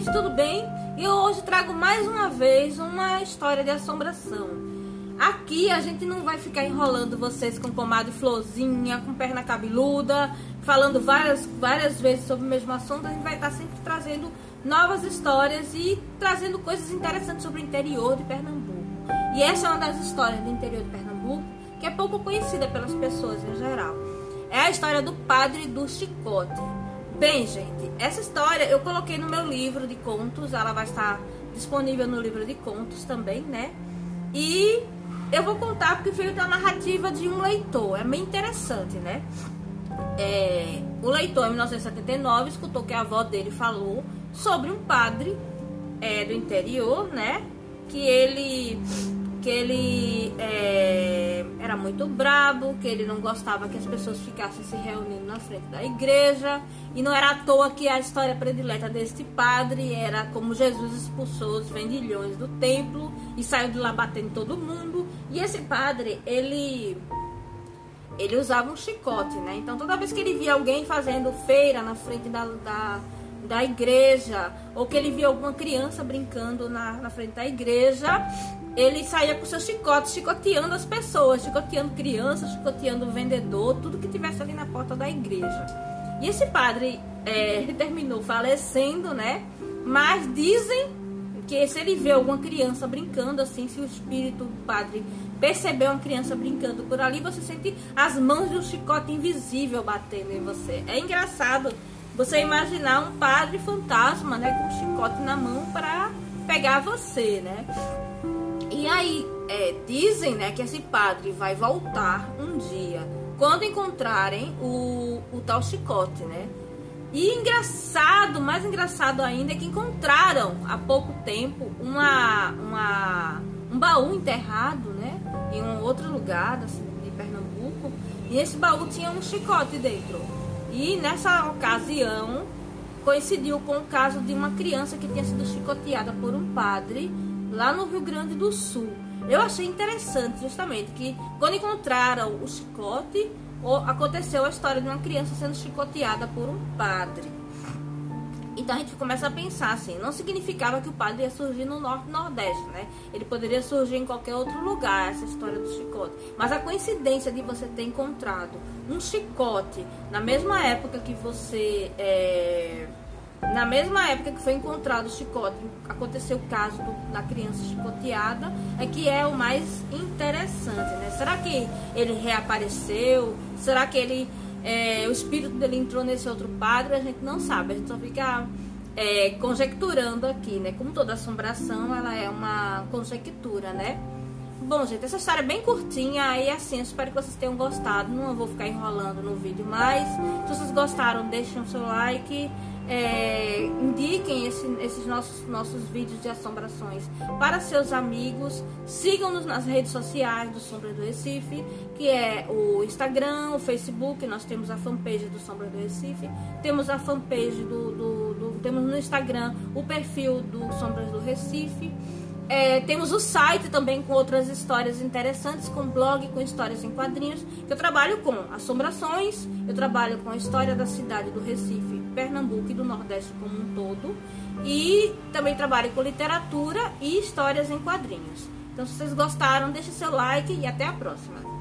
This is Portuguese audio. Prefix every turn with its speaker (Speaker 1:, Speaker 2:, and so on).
Speaker 1: gente, tudo bem? E eu hoje trago mais uma vez uma história de assombração. Aqui a gente não vai ficar enrolando vocês com pomada e florzinha, com perna cabeluda, falando várias, várias vezes sobre o mesmo assunto. A gente vai estar sempre trazendo novas histórias e trazendo coisas interessantes sobre o interior de Pernambuco. E essa é uma das histórias do interior de Pernambuco que é pouco conhecida pelas pessoas em geral. É a história do padre do chicote. Bem, gente, essa história eu coloquei no meu livro de contos, ela vai estar disponível no livro de contos também, né? E eu vou contar porque foi da narrativa de um leitor, é bem interessante, né? É, o leitor, em 1979, escutou que a avó dele falou sobre um padre é, do interior, né? Que ele que ele é, era muito brabo, que ele não gostava que as pessoas ficassem se reunindo na frente da igreja. E não era à toa que a história predileta deste padre era como Jesus expulsou os vendilhões do templo e saiu de lá batendo todo mundo. E esse padre, ele ele usava um chicote, né? Então toda vez que ele via alguém fazendo feira na frente da, da, da igreja, ou que ele via alguma criança brincando na, na frente da igreja, ele saía com seu chicote, chicoteando as pessoas, chicoteando crianças, chicoteando o vendedor, tudo que tivesse ali na porta da igreja. E esse padre é, terminou falecendo, né? Mas dizem que se ele vê alguma criança brincando assim, se o espírito do padre perceber uma criança brincando por ali, você sente as mãos de um chicote invisível batendo em você. É engraçado você imaginar um padre fantasma, né, com um chicote na mão para pegar você, né? E aí, é, dizem né, que esse padre vai voltar um dia, quando encontrarem o, o tal chicote, né? E engraçado, mais engraçado ainda, é que encontraram há pouco tempo uma, uma, um baú enterrado, né? Em um outro lugar cidade de Pernambuco. E esse baú tinha um chicote dentro. E nessa ocasião coincidiu com o caso de uma criança que tinha sido chicoteada por um padre lá no Rio Grande do Sul. Eu achei interessante justamente que quando encontraram o chicote, aconteceu a história de uma criança sendo chicoteada por um padre. Então a gente começa a pensar assim, não significava que o padre ia surgir no norte e nordeste, né? Ele poderia surgir em qualquer outro lugar, essa história do chicote. Mas a coincidência de você ter encontrado um chicote na mesma época que você é, na mesma época que foi encontrado o chicote, aconteceu o caso do, da criança chicoteada, é que é o mais interessante, né? Será que ele reapareceu? Será que ele, é, o espírito dele entrou nesse outro padre? A gente não sabe, a gente só fica é, conjecturando aqui, né? Como toda assombração, ela é uma conjectura, né? Bom, gente, essa história é bem curtinha e assim, eu espero que vocês tenham gostado. Não vou ficar enrolando no vídeo mais. Se vocês gostaram, deixem o seu like é, indiquem esse, esses nossos, nossos vídeos de assombrações para seus amigos. Sigam-nos nas redes sociais do Sombra do Recife, que é o Instagram, o Facebook. Nós temos a fanpage do Sombra do Recife. Temos a fanpage do, do, do temos no Instagram o perfil do Sombras do Recife. É, temos o site também com outras histórias interessantes, com blog, com histórias em quadrinhos. Eu trabalho com assombrações, eu trabalho com a história da cidade do Recife, Pernambuco e do Nordeste como um todo. E também trabalho com literatura e histórias em quadrinhos. Então, se vocês gostaram, deixe seu like e até a próxima.